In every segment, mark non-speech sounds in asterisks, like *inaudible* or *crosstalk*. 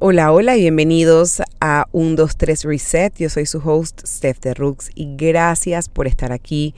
Hola, hola y bienvenidos a 1, 2, 3 Reset. Yo soy su host, Steph de Rooks, y gracias por estar aquí.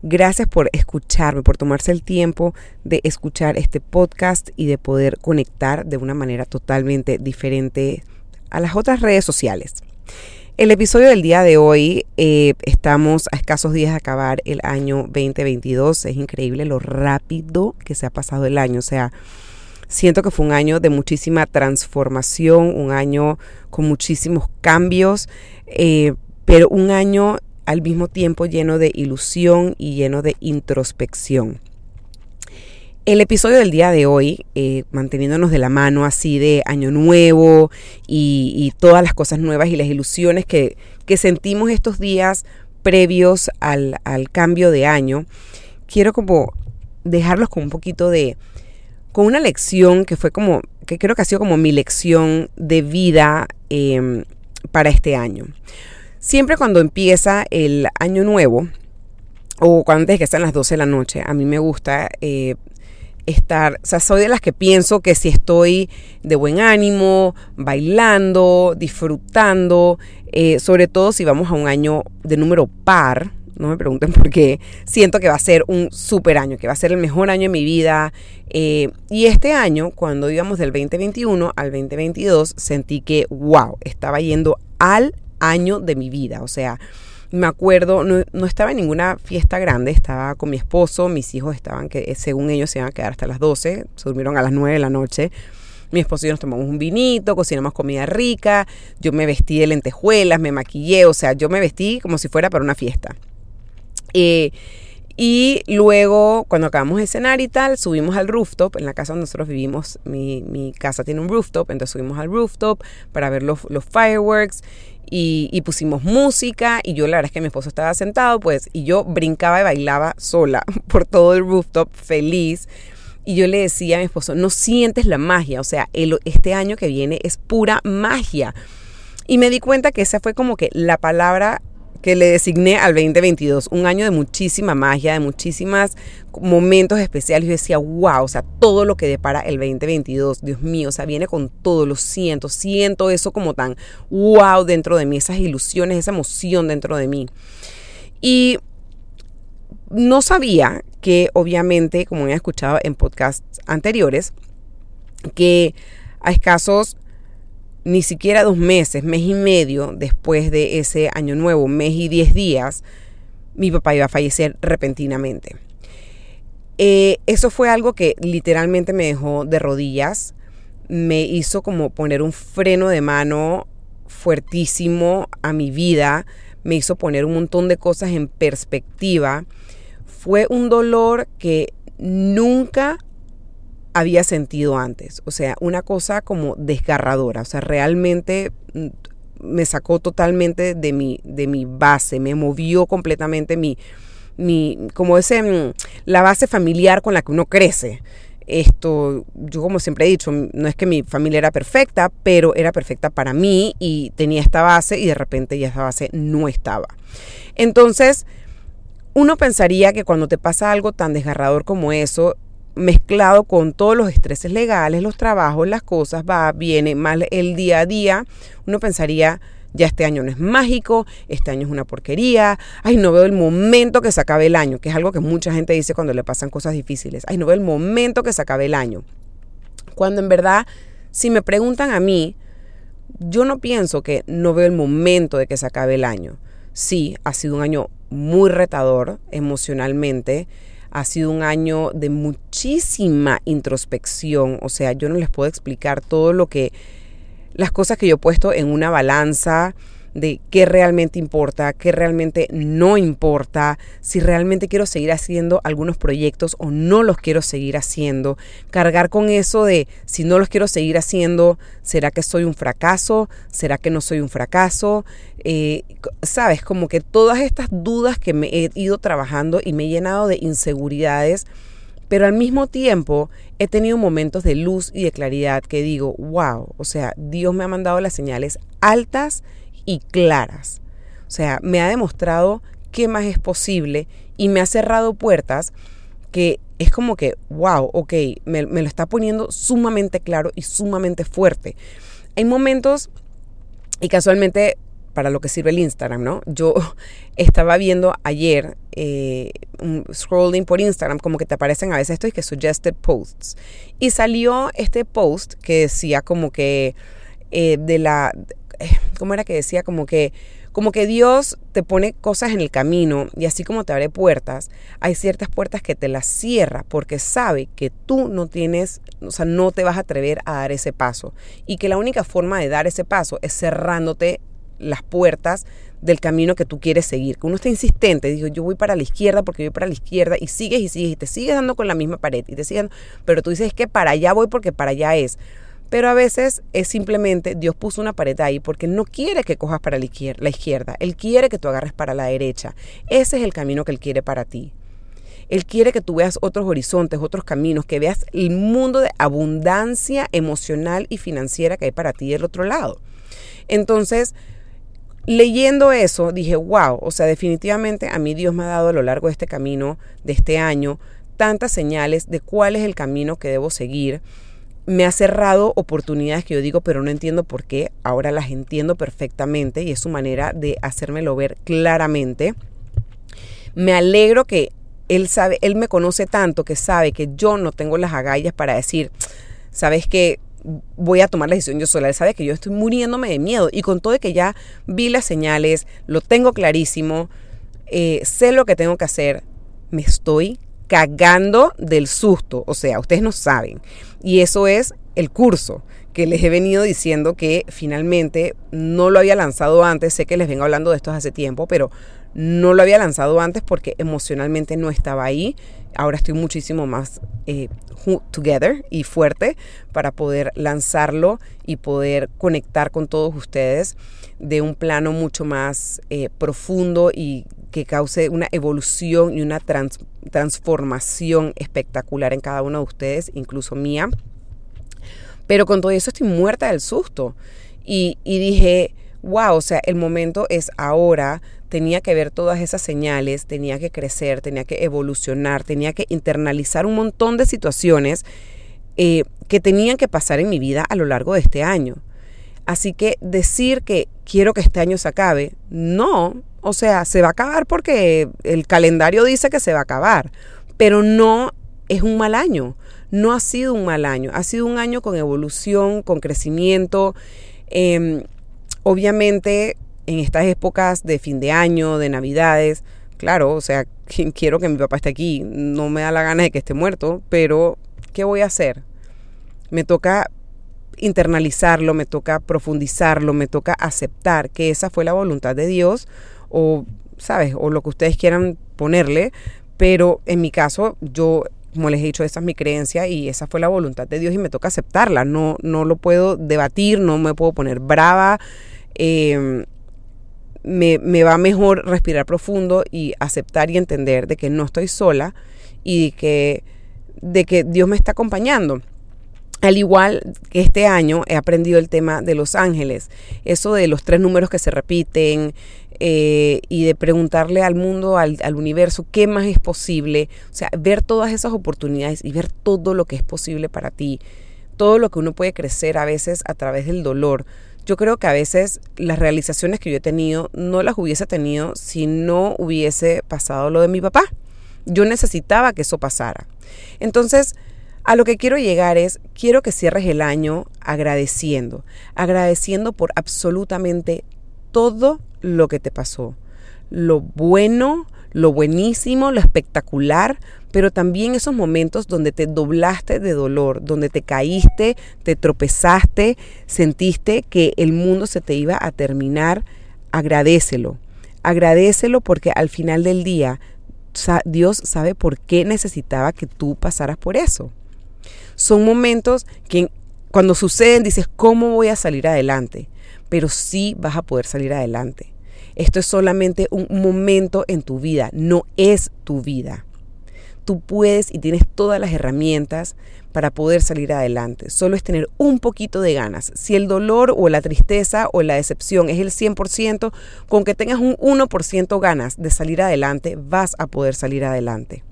Gracias por escucharme, por tomarse el tiempo de escuchar este podcast y de poder conectar de una manera totalmente diferente a las otras redes sociales. El episodio del día de hoy, eh, estamos a escasos días de acabar el año 2022. Es increíble lo rápido que se ha pasado el año. O sea, Siento que fue un año de muchísima transformación, un año con muchísimos cambios, eh, pero un año al mismo tiempo lleno de ilusión y lleno de introspección. El episodio del día de hoy, eh, manteniéndonos de la mano así de año nuevo y, todas las cosas nuevas y las ilusiones que, sentimos estos días previos al, al, cambio de año, quiero como dejarlos con un poquito de, con una lección que fue como, que creo que ha sido como mi lección de vida em, para este año. Siempre cuando empieza el año nuevo, o cuando antes que sean las 12 de la noche, a mí me gusta eh, estar, o sea, soy de las que pienso que si estoy de buen ánimo, bailando, disfrutando, eh, sobre todo si vamos a un año de número par, no me pregunten *laughs* por qué, siento que va a ser un super año, que va a ser el mejor año de mi vida. Eh, y este año, cuando íbamos del 2021 al 2022, sentí que, wow, estaba yendo al año de mi vida. O sea, me acuerdo, no, estaba en ninguna fiesta grande, estaba con mi esposo, mis hijos estaban, que eh, según ellos se iban a quedar hasta las 12, se durmieron a las 9 de la noche. Mi esposo y yo nos tomamos un vinito, cocinamos comida rica, yo me vestí de lentejuelas, me maquillé, o sea, yo me vestí como si fuera para una fiesta. Eh, y luego, cuando acabamos de cenar y tal, subimos al rooftop. En la casa donde nosotros vivimos, mi, casa tiene un rooftop, entonces subimos al rooftop para ver los, fireworks. Y, pusimos música y yo la verdad es que mi esposo estaba sentado pues y yo brincaba y bailaba sola *laughs* por todo el rooftop feliz y yo le decía a mi esposo no sientes la magia o sea este año que viene es pura magia y me di cuenta que esa fue como que la palabra que le designé al 2022, un año de muchísima magia, de muchísimos momentos especiales. Yo decía, wow, o sea, todo lo que depara el 2022, Dios mío, o sea, viene con todo, lo siento, siento eso como tan wow dentro de mí, esas ilusiones, esa emoción dentro de mí. Y no sabía que obviamente, como he escuchado en podcasts anteriores, que a escasos ni siquiera dos meses, mes y medio después de ese año nuevo, mes y diez días, mi papá iba a fallecer repentinamente. Eh, eso fue algo que literalmente me dejó de rodillas, me hizo como poner un freno de mano fuertísimo a mi vida, me hizo poner un montón de cosas en perspectiva. Fue un dolor que nunca había sentido antes. O sea, una cosa como desgarradora. O sea, realmente mm, me sacó totalmente de mi, de mi base, me movió completamente mi, mi, como ese, mm, la base familiar con la que uno crece. Esto, yo como siempre he dicho, no es que mi familia era perfecta, pero era perfecta para mí y tenía esta base y de repente ya esa base no estaba. Entonces, uno pensaría que cuando te pasa algo tan desgarrador como eso, mezclado con todos los estreses legales, los trabajos, las cosas, va, viene mal el día a día, uno pensaría, ya este año no es mágico, este año es una porquería, ay, no veo el momento que se acabe el año, que es algo que mucha gente dice cuando le pasan cosas difíciles, ay, no veo el momento que se acabe el año. Cuando en verdad, si me preguntan a mí, yo no pienso que no veo el momento de que se acabe el año. Sí, ha sido un año muy retador emocionalmente, ha sido un año de muchísima introspección, o sea, yo no les puedo explicar todo lo que, las cosas que yo he puesto en una balanza, de qué realmente importa, qué realmente no importa, si realmente quiero seguir haciendo algunos proyectos o no los quiero seguir haciendo, cargar con eso de si no los quiero seguir haciendo, ¿será que soy un fracaso? ¿Será que no soy un fracaso? Eh, Sabes, como que todas estas dudas que me he ido trabajando y me he llenado de inseguridades, pero al mismo tiempo he tenido momentos de luz y de claridad que digo, wow, o sea, Dios me ha mandado las señales altas y claras. O sea, me ha demostrado qué más es posible y me ha cerrado puertas que es como que, wow, ok, me, lo está poniendo sumamente claro y sumamente fuerte. hay momentos, y casualmente para lo que sirve el Instagram, ¿no? Yo *laughs* estaba viendo ayer, eh, scrolling por Instagram, como que te aparecen a veces esto y que suggested posts. Y salió este post que decía como que eh, de la, ¿cómo era que decía? Como que como que Dios te pone cosas en el camino y así como te abre puertas, hay ciertas puertas que te las cierra porque sabe que tú no tienes, o sea, no te vas a atrever a dar ese paso y que la única forma de dar ese paso es cerrándote las puertas del camino que tú quieres seguir. Que uno está insistente, digo, yo voy para la izquierda porque voy para la izquierda y sigues y sigues y te sigues dando con la misma pared y te sigues, pero tú dices que para allá voy porque para allá es. Pero a veces es simplemente Dios puso una pared ahí porque no quiere que cojas para la izquierda. Él quiere que tú agarres para la derecha. Ese es el camino que Él quiere para ti. Él quiere que tú veas otros horizontes, otros caminos, que veas el mundo de abundancia emocional y financiera que hay para ti del otro lado. Entonces, leyendo eso, dije, wow, o sea, definitivamente a mí Dios me ha dado a lo largo de este camino, de este año, tantas señales de cuál es el camino que debo seguir me ha cerrado oportunidades que yo digo, pero no entiendo por qué. Ahora las entiendo perfectamente y es su manera de hacérmelo ver claramente. Me alegro que él sabe, él me conoce tanto que sabe que yo no tengo las agallas para decir, sabes que voy a tomar la decisión yo sola. Él sabe que yo estoy muriéndome de miedo y con todo que ya vi las señales, lo tengo clarísimo, eh, sé lo que tengo que hacer, me estoy cagando del susto. O sea, ustedes no saben. Y eso es el curso que les he venido diciendo que finalmente no lo había lanzado antes. Sé que les vengo hablando de esto hace tiempo, pero no lo había lanzado antes porque emocionalmente no estaba ahí. Ahora estoy muchísimo más eh, together y fuerte para poder lanzarlo y poder conectar con todos ustedes de un plano mucho más eh, profundo y que cause una evolución y una transformación espectacular en cada uno de ustedes, incluso mía. Pero con todo eso estoy muerta del susto. Y, y dije, wow, o sea, el momento es ahora. Tenía que ver todas esas señales, tenía que crecer, tenía que evolucionar, tenía que internalizar un montón de situaciones eh, que tenían que pasar en mi vida a lo largo de este año. Así que decir que quiero que este año se acabe, no, o sea, se va a acabar porque el calendario dice que se va a acabar, pero no es un mal año, no ha sido un mal año, ha sido un año con evolución, con crecimiento. Em, obviamente en estas épocas de fin de año, de navidades, claro, o sea, *laughs* quiero que mi papá esté aquí, no me da la gana de que esté muerto, pero ¿qué voy a hacer? Me toca internalizarlo, me toca profundizarlo, me toca aceptar que esa fue la voluntad de Dios o, ¿sabes? O lo que ustedes quieran ponerle, pero en mi caso yo como les he dicho, esa es mi creencia y esa fue la voluntad de Dios y me toca aceptarla. No, no lo puedo debatir, no me puedo poner brava. Em, me, me, va mejor respirar profundo y aceptar y entender de que no estoy sola y que, de que Dios me está acompañando. Al igual que este año he aprendido el tema de los ángeles, eso de los tres números que se repiten eh, y de preguntarle al mundo, al, al, universo, qué más es posible, o sea, ver todas esas oportunidades y ver todo lo que es posible para ti, todo lo que uno puede crecer a veces a través del dolor. Yo creo que a veces las realizaciones que yo he tenido no las hubiese tenido si no hubiese pasado lo de mi papá. Yo necesitaba que eso pasara. Entonces, a lo que quiero llegar es, quiero que cierres el año agradeciendo, agradeciendo por absolutamente todo lo que te pasó. Lo bueno, lo buenísimo, lo espectacular, pero también esos momentos donde te doblaste de dolor, donde te caíste, te tropezaste, sentiste que el mundo se te iba a terminar, agradecelo. Agradecelo porque al final del día Dios sabe por qué necesitaba que tú pasaras por eso. Son momentos que cuando suceden dices, ¿cómo voy a salir adelante? Pero sí vas a poder salir adelante. Esto es solamente un momento en tu vida, no es tu vida. Tú puedes y tienes todas las herramientas para poder salir adelante. Solo es tener un poquito de ganas. Si el dolor o la tristeza o la decepción es el 100%, con que tengas un 1% ganas de salir adelante, vas a poder salir adelante.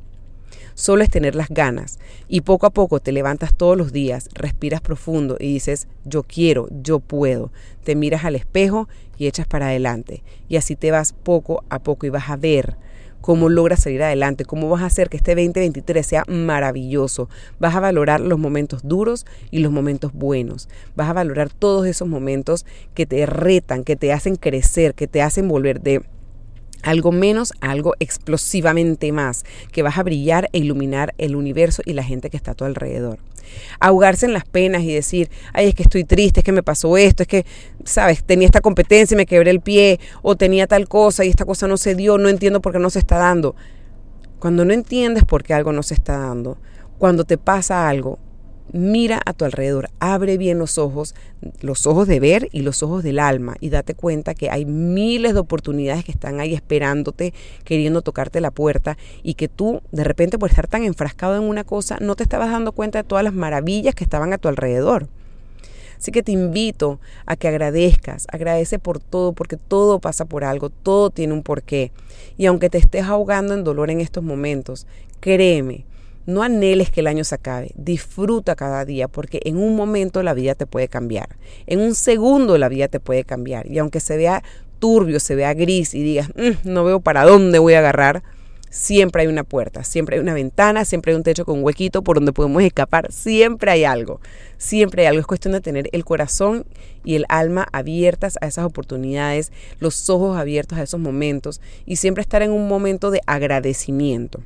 Solo es tener las ganas. Y poco a poco te levantas todos los días, respiras profundo y dices, yo quiero, yo puedo. Te miras al espejo y echas para adelante. Y así te vas poco a poco y vas a ver cómo logras salir adelante, cómo vas a hacer que este 2023 sea maravilloso. Vas a valorar los momentos duros y los momentos buenos. Vas a valorar todos esos momentos que te retan, que te hacen crecer, que te hacen volver de algo menos algo explosivamente más, que vas a brillar e iluminar el universo y la gente que está a tu alrededor. Ahogarse en las penas y decir, ay, es que estoy triste, es que me pasó esto, es que, sabes, tenía esta competencia y me quebré el pie, o tenía tal cosa y esta cosa no se dio, no entiendo por qué no se está dando. Cuando no entiendes por qué algo no se está dando, cuando te pasa algo, mira a tu alrededor, abre bien los ojos, los ojos de ver y los ojos del alma y date cuenta que hay miles de oportunidades que están ahí esperándote, queriendo tocarte la puerta y que tú de repente por estar tan enfrascado en una cosa no te estabas dando cuenta de todas las maravillas que estaban a tu alrededor. Así que te invito a que agradezcas, agradece por todo, porque todo pasa por algo, todo tiene un porqué. Y aunque te estés ahogando en dolor en estos momentos, créeme, no anheles que el año se acabe, disfruta cada día porque en un momento la vida te puede cambiar, en un segundo la vida te puede cambiar. Y aunque se vea turbio, se vea gris y digas, mm, no veo para dónde voy a agarrar, siempre hay una puerta, siempre hay una ventana, siempre hay un techo con un huequito por donde podemos escapar, siempre hay algo, siempre hay algo. Es cuestión de tener el corazón y el alma abiertas a esas oportunidades, los ojos abiertos a esos momentos y siempre estar en un momento de agradecimiento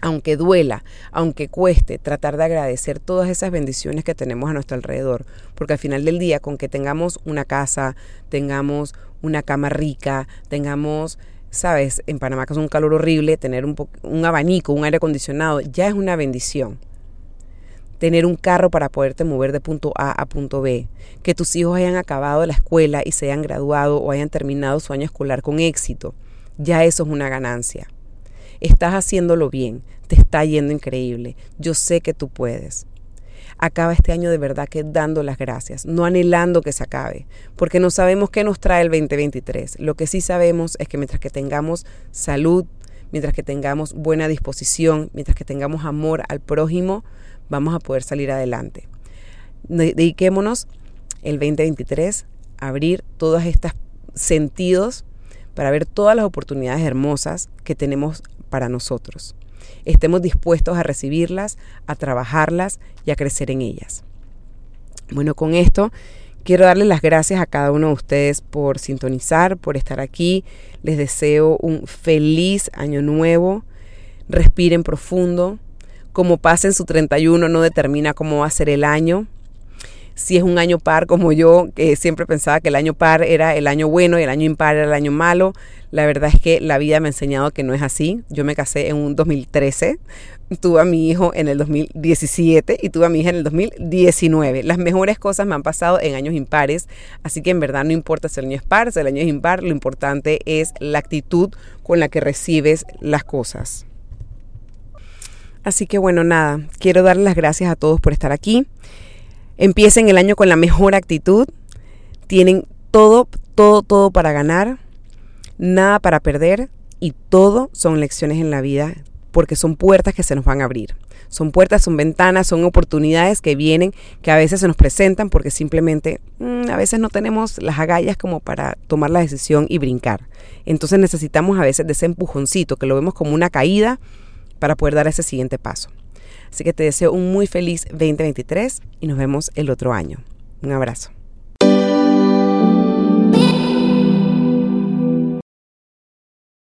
aunque duela, aunque cueste, tratar de agradecer todas esas bendiciones que tenemos a nuestro alrededor, porque al final del día, con que tengamos una casa, tengamos una cama rica, tengamos, sabes, en Panamá que es un calor horrible, tener un, un abanico, un aire acondicionado, ya es una bendición. Tener un carro para poderte mover de punto A a punto B, que tus hijos hayan acabado la escuela y se hayan graduado o hayan terminado su año escolar con éxito, ya eso es una ganancia Estás haciéndolo bien, te está yendo increíble. Yo sé que tú puedes. Acaba este año de verdad que dando las gracias, no anhelando que se acabe, porque no sabemos qué nos trae el 2023. Lo que sí sabemos es que mientras que tengamos salud, mientras que tengamos buena disposición, mientras que tengamos amor al prójimo, vamos a poder salir adelante. Dediquémonos el 2023 a abrir todos estos sentidos para ver todas las oportunidades hermosas que tenemos para nosotros. Estemos dispuestos a recibirlas, a trabajarlas y a crecer en ellas. Bueno, con esto quiero darles las gracias a cada uno de ustedes por sintonizar, por estar aquí. Les deseo un feliz año nuevo. Respiren profundo. Como pasen su 31 no determina cómo va a ser el año si es un año par como yo, que siempre pensaba que el año par era el año bueno y el año impar era el año malo. La verdad es que la vida me ha enseñado que no es así. Yo me casé en un 2013, tuve a mi hijo en el 2017 y tuve a mi hija en el 2019. Las mejores cosas me han pasado en años impares, así que en verdad no importa si el año es par, si el año es impar, lo importante es la actitud con la que recibes las cosas. Así que bueno, nada, quiero darles las gracias a todos por estar aquí. Empiecen el año con la mejor actitud. Tienen todo, todo, todo para ganar. Nada para perder. Y todo son lecciones en la vida porque son puertas que se nos van a abrir. Son puertas, son ventanas, son oportunidades que vienen, que a veces se nos presentan porque simplemente mm, a veces no tenemos las agallas como para tomar la decisión y brincar. Entonces necesitamos a veces de ese empujoncito que lo vemos como una caída para poder dar ese siguiente paso. Así que te deseo un muy feliz 2023 y nos vemos el otro año. Un abrazo.